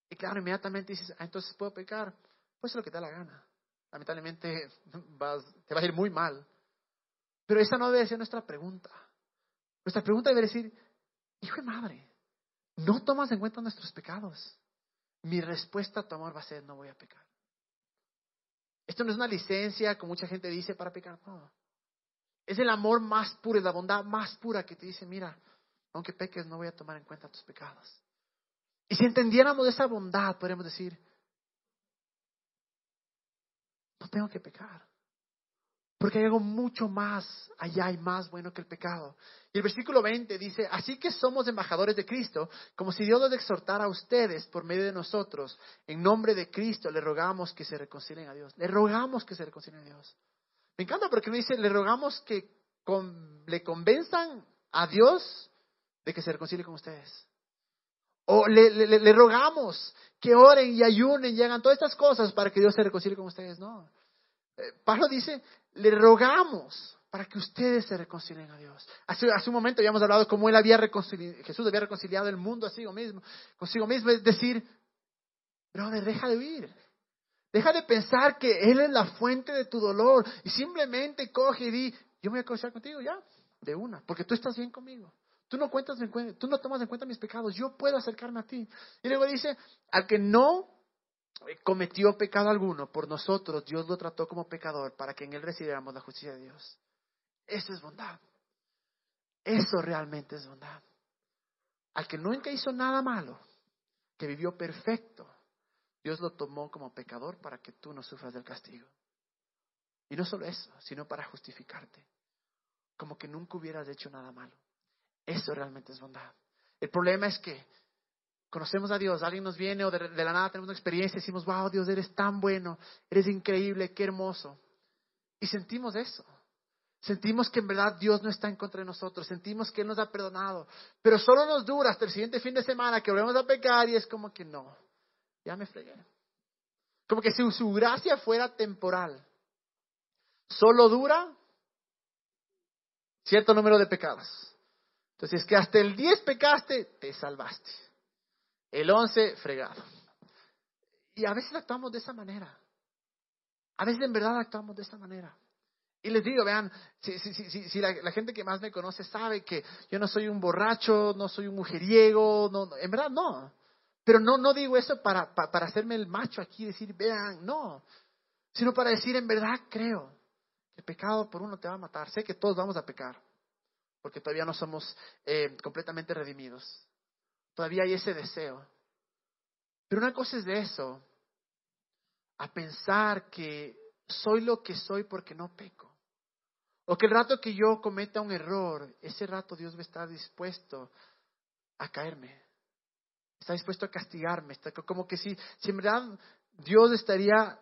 S1: Y claro, inmediatamente dices, ah, entonces puedo pecar. Pues es lo que te da la gana. Lamentablemente (laughs) te va a ir muy mal. Pero esa no debe ser nuestra pregunta. Nuestra pregunta debe decir, hijo de madre, no tomas en cuenta nuestros pecados. Mi respuesta a tu amor va a ser, no voy a pecar. Esto no es una licencia, como mucha gente dice, para pecar. No. Es el amor más puro, es la bondad más pura que te dice, mira, aunque peques, no voy a tomar en cuenta tus pecados. Y si entendiéramos esa bondad, podríamos decir, no tengo que pecar. Porque hay algo mucho más allá y más bueno que el pecado. Y el versículo 20 dice, así que somos embajadores de Cristo, como si Dios los exhortara a ustedes por medio de nosotros. En nombre de Cristo le rogamos que se reconcilien a Dios. Le rogamos que se reconcilien a Dios. Me encanta porque me dice, le rogamos que le convenzan a Dios de que se reconcilie con ustedes. O le, le, rogamos que oren y ayunen y hagan todas estas cosas para que Dios se reconcilie con ustedes. No. Eh, Pablo dice, le rogamos para que ustedes se reconcilien a Dios. Hace, hace un momento habíamos hablado de cómo él había reconciliado, Jesús había reconciliado el mundo consigo mismo, consigo mismo, es decir, brother, deja de huir. Deja de pensar que Él es la fuente de tu dolor y simplemente coge y di, yo me voy a reconciliar contigo ya, de una, porque tú estás bien conmigo. Tú no, cuentas en cuenta, tú no tomas en cuenta mis pecados, yo puedo acercarme a ti. Y luego dice, al que no cometió pecado alguno por nosotros, Dios lo trató como pecador para que en él recibiéramos la justicia de Dios. Eso es bondad. Eso realmente es bondad. Al que nunca hizo nada malo, que vivió perfecto, Dios lo tomó como pecador para que tú no sufras del castigo. Y no solo eso, sino para justificarte, como que nunca hubieras hecho nada malo. Eso realmente es bondad. El problema es que conocemos a Dios, alguien nos viene o de, la nada tenemos una experiencia y decimos, wow, Dios, eres tan bueno, eres increíble, qué hermoso. Y sentimos eso. Sentimos que en verdad Dios no está en contra de nosotros, sentimos que Él nos ha perdonado, pero solo nos dura hasta el siguiente fin de semana que volvemos a pecar y es como que no, ya me fregué. Como que si su gracia fuera temporal, solo dura cierto número de pecados. Entonces, es que hasta el 10 pecaste, te salvaste. El 11, fregado. Y a veces actuamos de esa manera. A veces en verdad actuamos de esa manera. Y les digo, vean, si, si, si, si la, gente que más me conoce sabe que yo no soy un borracho, no soy un mujeriego, no, en verdad no. Pero no, no digo eso para, para, hacerme el macho aquí y decir, vean, no. Sino para decir, en verdad creo que el pecado por uno te va a matar. Sé que todos vamos a pecar, porque todavía no somos eh, completamente redimidos. Todavía hay ese deseo. Pero una cosa es de eso, a pensar que soy lo que soy porque no peco. O que el rato que yo cometa un error, ese rato Dios va a estar dispuesto a caerme. Está dispuesto a castigarme. Está como que si, si en verdad Dios estaría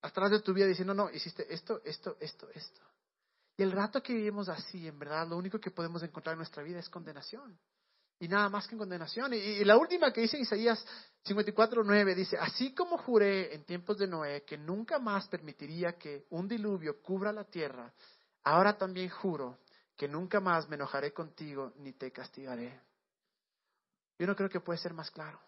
S1: atrás de tu vida diciendo, no, hiciste esto, esto, esto, esto. Y el rato que vivimos así, en verdad, lo único que podemos encontrar en nuestra vida es condenación y nada más que en condenación. Y, la última que dice Isaías 54.9 dice, así como juré en tiempos de Noé que nunca más permitiría que un diluvio cubra la tierra, ahora también juro que nunca más me enojaré contigo ni te castigaré. Yo no creo que puede ser más claro.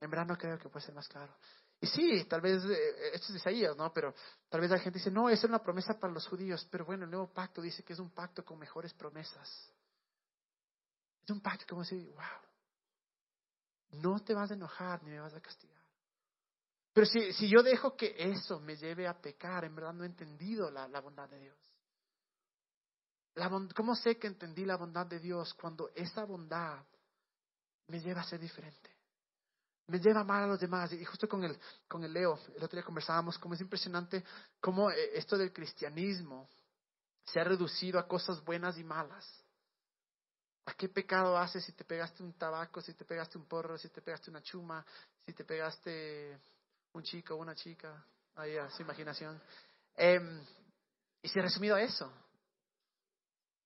S1: En verdad no creo que puede ser más claro. Y sí, tal vez, eh, esto es Isaías, ¿no? Pero tal vez la gente dice, no, esa es una promesa para los judíos. Pero bueno, el nuevo pacto dice que es un pacto con mejores promesas. Es un pacto como decir, wow, no te vas a enojar ni me vas a castigar. Pero si, si yo dejo que eso me lleve a pecar, en verdad no he entendido la, bondad de Dios. La, ¿Cómo sé que entendí la bondad de Dios cuando esa bondad me lleva a ser diferente? me lleva amar a los demás. Y justo con el, con el Leo, el otro día conversábamos, cómo es impresionante cómo eh, esto del cristianismo se ha reducido a cosas buenas y malas. ¿A qué pecado haces si te pegaste un tabaco, si te pegaste un porro, si te pegaste una chuma, si te pegaste un chico o una chica? Ahí a su imaginación. Em, y se ha resumido a eso.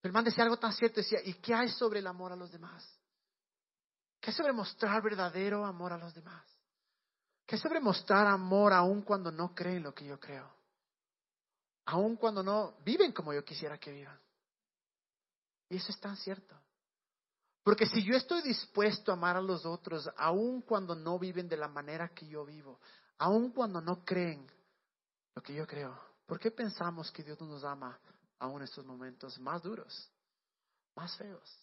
S1: El man decía algo tan cierto, decía, ¿y qué hay sobre el amor a los demás? ¿Qué sobre mostrar verdadero amor a los demás? ¿Qué sobre mostrar amor aun cuando no creen lo que yo creo? Aun cuando no viven como yo quisiera que vivan. Y eso es tan cierto. Porque si yo estoy dispuesto a amar a los otros, aun cuando no viven de la manera que yo vivo, aun cuando no creen lo que yo creo, ¿por qué pensamos que Dios no nos ama aún en estos momentos más duros, más feos?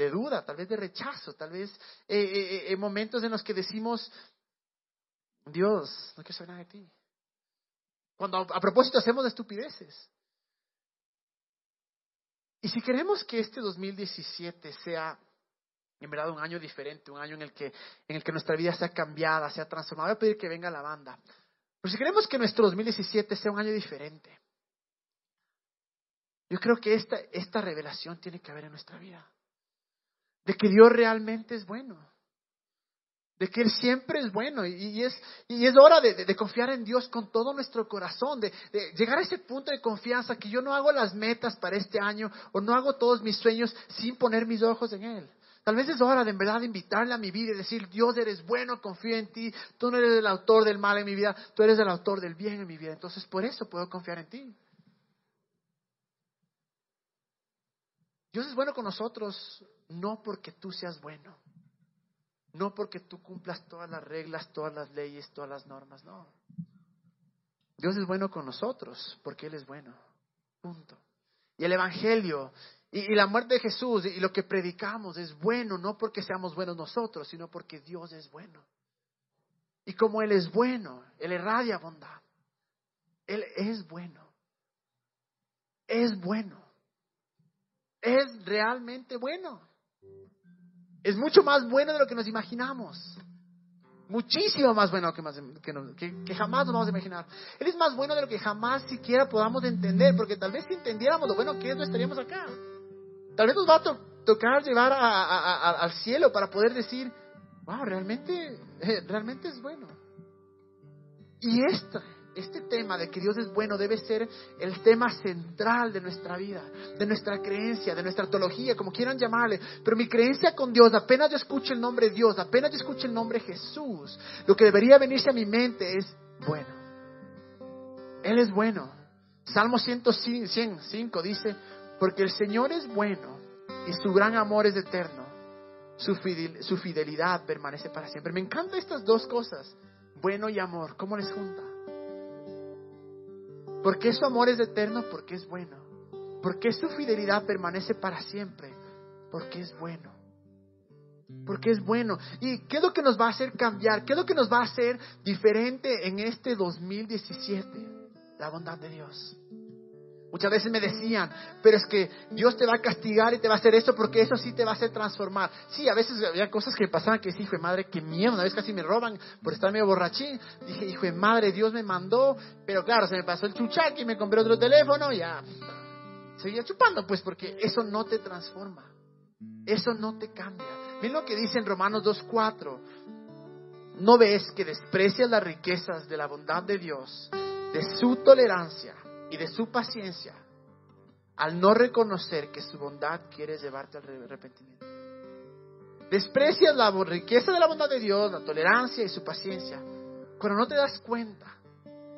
S1: de duda, tal vez de rechazo, tal vez eh, eh, eh momentos en los que decimos, Dios, no quiero saber nada de ti. Cuando a, propósito hacemos estupideces. Y si queremos que este 2017 sea en verdad un año diferente, un año en el que, en el que nuestra vida sea cambiada, sea transformada, voy a pedir que venga la banda. Pero si queremos que nuestro 2017 sea un año diferente, yo creo que esta, esta revelación tiene que haber en nuestra vida de que Dios realmente es bueno, de que Él siempre es bueno y, es, hora de, confiar en Dios con todo nuestro corazón, de, llegar a ese punto de confianza que yo no hago las metas para este año o no hago todos mis sueños sin poner mis ojos en Él. Tal vez es hora de en verdad invitarle a mi vida y decir, Dios eres bueno, confío en ti, tú no eres el autor del mal en mi vida, tú eres el autor del bien en mi vida. Entonces por eso puedo confiar en ti. Dios es bueno con nosotros no porque tú seas bueno, no porque tú cumplas todas las reglas, todas las leyes, todas las normas, no. Dios es bueno con nosotros porque Él es bueno. Punto. Y el Evangelio y, la muerte de Jesús y lo que predicamos es bueno no porque seamos buenos nosotros, sino porque Dios es bueno. Y como Él es bueno, Él irradia bondad. Él es bueno. Es bueno es realmente bueno. Es mucho más bueno de lo que nos imaginamos. Muchísimo más bueno que, que, que, jamás nos vamos a imaginar. Él es más bueno de lo que jamás siquiera podamos entender, porque tal vez si entendiéramos lo bueno que es, no estaríamos acá. Tal vez nos va a tocar llevar al cielo para poder decir, wow, realmente, realmente es bueno. Y esta este tema de que Dios es bueno debe ser el tema central de nuestra vida, de nuestra creencia, de nuestra teología, como quieran llamarle. Pero mi creencia con Dios, apenas yo escucho el nombre de Dios, apenas yo escucho el nombre Jesús, lo que debería venirse a mi mente es bueno. Él es bueno. Salmo 105 dice, porque el Señor es bueno y su gran amor es eterno. Su, su fidelidad permanece para siempre. Me encantan estas dos cosas, bueno y amor. ¿Cómo les junta? Porque su amor es eterno, porque es bueno. Porque su fidelidad permanece para siempre, porque es bueno. Porque es bueno. ¿Y qué es lo que nos va a hacer cambiar? ¿Qué es lo que nos va a hacer diferente en este 2017? La bondad de Dios. Muchas veces me decían, pero es que Dios te va a castigar y te va a hacer esto porque eso sí te va a hacer transformar. Sí, a veces había cosas que pasaban que sí, hijo de madre, qué miedo. Una vez casi me roban por estar medio borrachín. Dije, hijo de madre, Dios me mandó, pero claro, se me pasó el chuchaqui, me compré otro teléfono, ya. Seguía chupando, pues, porque eso no te transforma. Eso no te cambia. Miren lo que dice en Romanos 2.4. ¿No ves que desprecias las riquezas de la bondad de Dios, de su tolerancia? Y de su paciencia al no reconocer que su bondad quiere llevarte al arrepentimiento. Desprecias la riqueza de la bondad de Dios, la tolerancia y su paciencia, cuando no te das cuenta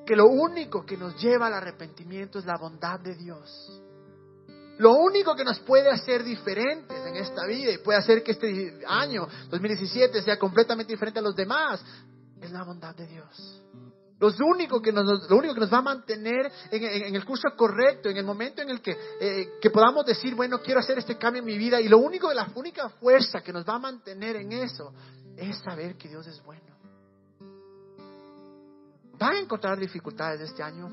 S1: que lo único que nos lleva al arrepentimiento es la bondad de Dios. Lo único que nos puede hacer diferentes en esta vida y puede hacer que este año 2017 sea completamente diferente a los demás es la bondad de Dios. Lo único que nos, lo único que nos va a mantener en, el curso correcto, en el momento en el que, eh, que podamos decir, bueno, quiero hacer este cambio en mi vida, y lo único, la única fuerza que nos va a mantener en eso es saber que Dios es bueno. ¿Van a encontrar dificultades este año?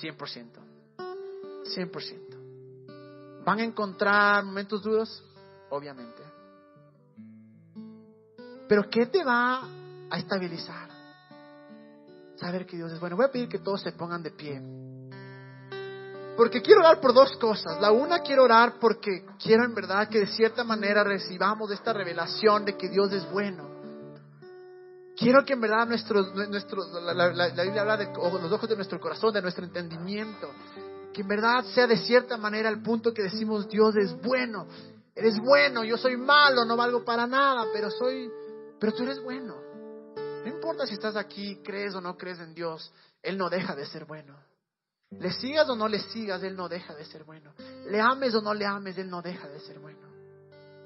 S1: 100%. 100%. ¿Van a encontrar momentos duros? Obviamente. Pero ¿qué te va a estabilizar? Saber que Dios es bueno. Voy a pedir que todos se pongan de pie. Porque quiero orar por dos cosas. La una quiero orar porque quiero en verdad que de cierta manera recibamos esta revelación de que Dios es bueno. Quiero que en verdad nuestros, nuestros la, Biblia habla de los ojos de nuestro corazón, de nuestro entendimiento, que en verdad sea de cierta manera el punto que decimos Dios es bueno, eres bueno, yo soy malo, no valgo para nada, pero soy, pero tú eres bueno. No importa si estás aquí, crees o no crees en Dios, Él no deja de ser bueno. Le sigas o no le sigas, Él no deja de ser bueno. Le ames o no le ames, Él no deja de ser bueno.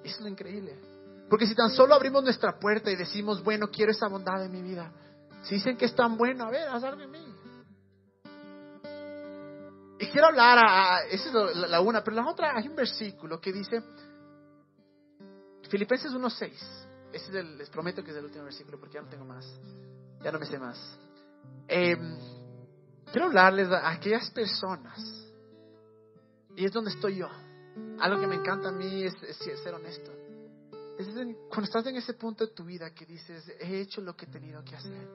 S1: Eso es lo increíble. Porque si tan solo abrimos nuestra puerta y decimos, bueno, quiero esa bondad en mi vida. Si dicen que es tan bueno, a ver, haz algo en mí. Y quiero hablar a, esa es la, una, pero la otra hay un versículo que dice, Filipenses 1.6. Les prometo que es el último versículo porque ya no tengo más. Ya no me sé más. Eh, quiero hablarles a aquellas personas, y es donde estoy yo. Algo que me encanta a mí es, ser honesto. Es cuando estás en ese punto de tu vida que dices, he hecho lo que he tenido que hacer.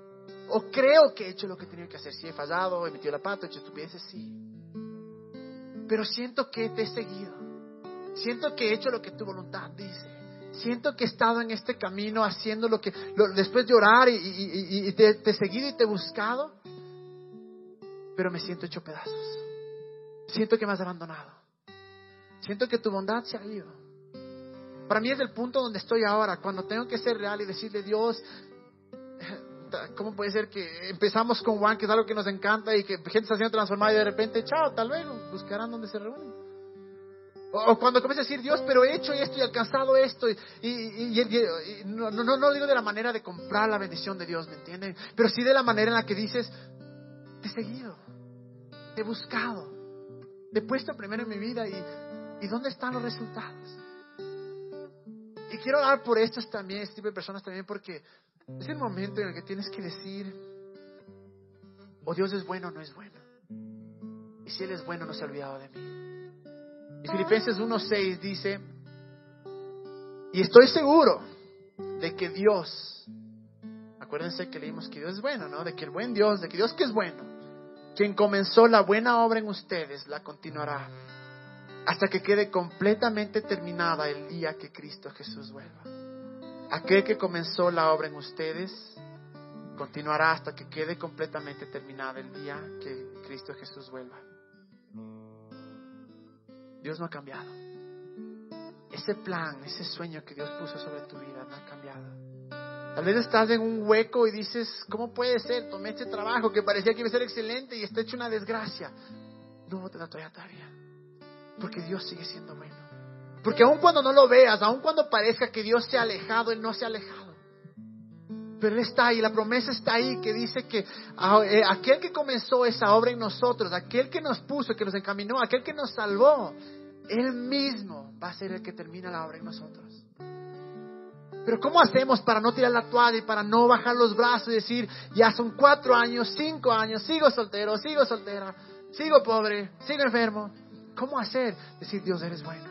S1: O creo que he hecho lo que he tenido que hacer. Si he fallado, he metido la pata, he hecho estupideces, sí. Pero siento que te he seguido. Siento que he hecho lo que tu voluntad dice. Siento que he estado en este camino haciendo lo que, después de orar y, te, te he seguido y te he buscado pero me siento hecho pedazos. Siento que me has abandonado. Siento que tu bondad se ha ido. Para mí es el punto donde estoy ahora, cuando tengo que ser real y decirle, Dios, (laughs) ¿cómo puede ser que empezamos con Juan, que es algo que nos encanta y que gente está siendo transformada y de repente, chao, tal vez buscarán donde se reúnen? O, cuando comienza a decir, Dios, pero he hecho esto y alcanzado esto. Y, y, no, no, no, digo de la manera de comprar la bendición de Dios, ¿me entienden? Pero sí de la manera en la que dices, te he seguido, te he buscado, te he puesto primero en mi vida y, y ¿dónde están los resultados? Y quiero hablar por estos también, este tipo de personas también, porque es el momento en el que tienes que decir, o Dios es bueno o no es bueno. Y si Él es bueno, no se ha olvidado de mí. Filipenses 1.6 dice, y estoy seguro de que Dios, acuérdense que leímos que Dios es bueno, ¿no? De que el buen Dios, de que Dios que es bueno, quien comenzó la buena obra en ustedes la continuará hasta que quede completamente terminada el día que Cristo Jesús vuelva. Aquel que comenzó la obra en ustedes continuará hasta que quede completamente terminada el día que Cristo Jesús vuelva. Dios no ha cambiado. Ese plan, ese sueño que Dios puso sobre tu vida no ha cambiado. Tal vez estás en un hueco y dices, ¿cómo puede ser? Tomé este trabajo que parecía que iba a ser excelente y está hecho una desgracia. No te da todavía tarea. Porque Dios sigue siendo bueno. Porque aun cuando no lo veas, aun cuando parezca que Dios se ha alejado, Él no se ha alejado. Pero Él está ahí, la promesa está ahí que dice que ah, eh, aquel que comenzó esa obra en nosotros, aquel que nos puso, que nos encaminó, aquel que nos salvó, Él mismo va a ser el que termina la obra en nosotros. Pero ¿cómo hacemos para no tirar la toalla y para no bajar los brazos y decir, ya son cuatro años, cinco años, sigo soltero, sigo soltera, sigo pobre, sigo enfermo? ¿Cómo hacer? Decir, Dios eres bueno.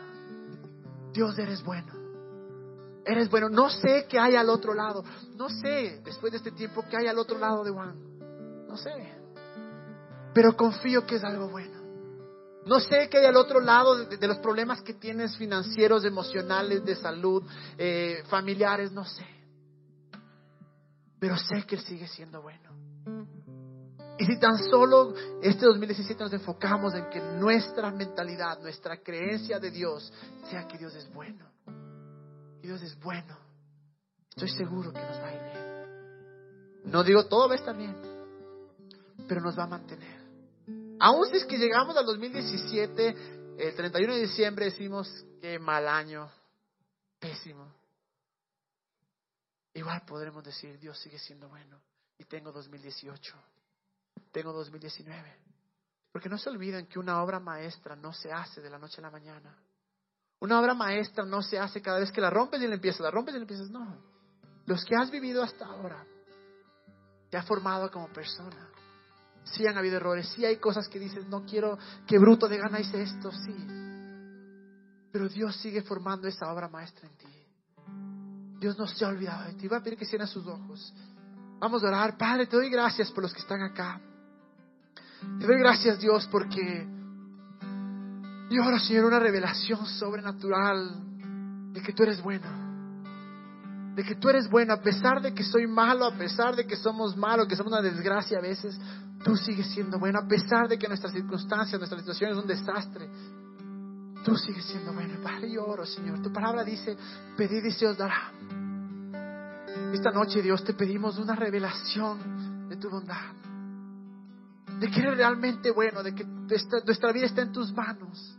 S1: Dios eres bueno. Eres bueno. No sé qué hay al otro lado. No sé, después de este tiempo, qué hay al otro lado de Juan. No sé. Pero confío que es algo bueno. No sé qué hay al otro lado de, los problemas que tienes financieros, emocionales, de salud, eh, familiares, no sé. Pero sé que Él sigue siendo bueno. Y si tan solo este 2017 nos enfocamos en que nuestra mentalidad, nuestra creencia de Dios sea que Dios es bueno. Dios es bueno. Estoy seguro que nos va a ir bien. No digo todo va a estar bien, pero nos va a mantener. Aún si es que llegamos al 2017, el 31 de diciembre decimos, qué mal año, pésimo. Igual podremos decir, Dios sigue siendo bueno. Y tengo 2018, tengo 2019. Porque no se olviden que una obra maestra no se hace de la noche a la mañana. Una obra maestra no se hace cada vez que la rompes y la empiezas, la rompes y la empiezas. No. Los que has vivido hasta ahora te ha formado como persona. Sí han habido errores, sí hay cosas que dices, no quiero, que bruto de gana hice esto, sí. Pero Dios sigue formando esa obra maestra en ti. Dios no se ha olvidado de ti. Va a pedir que cierren sus ojos. Vamos a orar. Padre, te doy gracias por los que están acá. Te doy gracias, Dios, porque yo oro, Señor, una revelación sobrenatural de que tú eres bueno. De que tú eres bueno, a pesar de que soy malo, a pesar de que somos malos, que somos una desgracia a veces, tú sigues siendo bueno, a pesar de que nuestras circunstancias, nuestra situación es un desastre. Tú sigues siendo bueno. Padre, yo oro, Señor. Tu palabra dice, pedid y se os dará. Esta noche, Dios, te pedimos una revelación de tu bondad. De que eres realmente bueno, de que nuestra vida está en tus manos.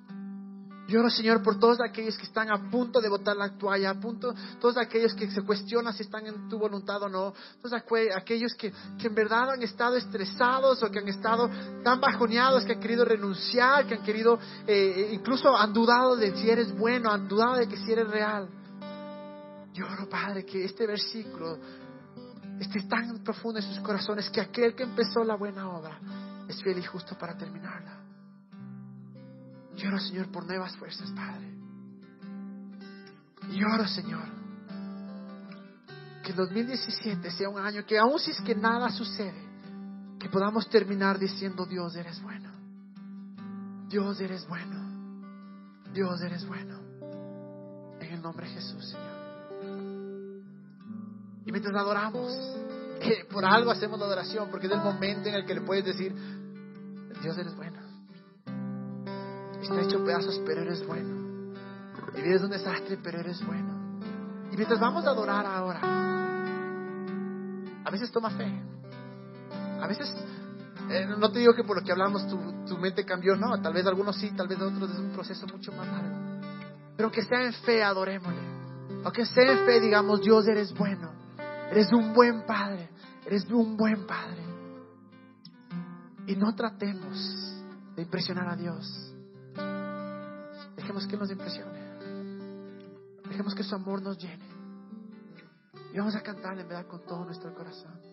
S1: Yo oro, Señor, por todos aquellos que están a punto de botar la toalla, a punto, todos aquellos que se cuestionan si están en tu voluntad o no, todos aquellos que, que en verdad han estado estresados o que han estado tan bajoneados que han querido renunciar, que han querido, eh, incluso han dudado de si eres bueno, han dudado de que si eres real. Yo oro, Padre, que este versículo esté tan profundo en sus corazones que aquel que empezó la buena obra es fiel y justo para terminarla. Oro, Señor, por nuevas fuerzas, Padre. Y oro, Señor, que el 2017 sea un año que aun si es que nada sucede, que podamos terminar diciendo, Dios, eres bueno. Dios, eres bueno. Dios, eres bueno. En el nombre de Jesús, Señor. Y mientras adoramos, por algo hacemos la adoración, porque es el momento en el que le puedes decir, Dios, eres bueno. Está hecho pedazos, pero eres bueno. Mi vida un desastre, pero eres bueno. Y mientras vamos a adorar ahora, a veces toma fe. A veces, eh, no te digo que por lo que hablamos tu, tu mente cambió, no. Tal vez algunos sí, tal vez otros es un proceso mucho más largo. Pero aunque sea en fe, adorémosle. Aunque sea en fe, digamos, Dios eres bueno. Eres un buen padre. Eres un buen padre. Y no tratemos de impresionar a Dios. Dejemos que nos impresione. Dejemos que su amor nos llene. Y vamos a cantar en verdad con todo nuestro corazón.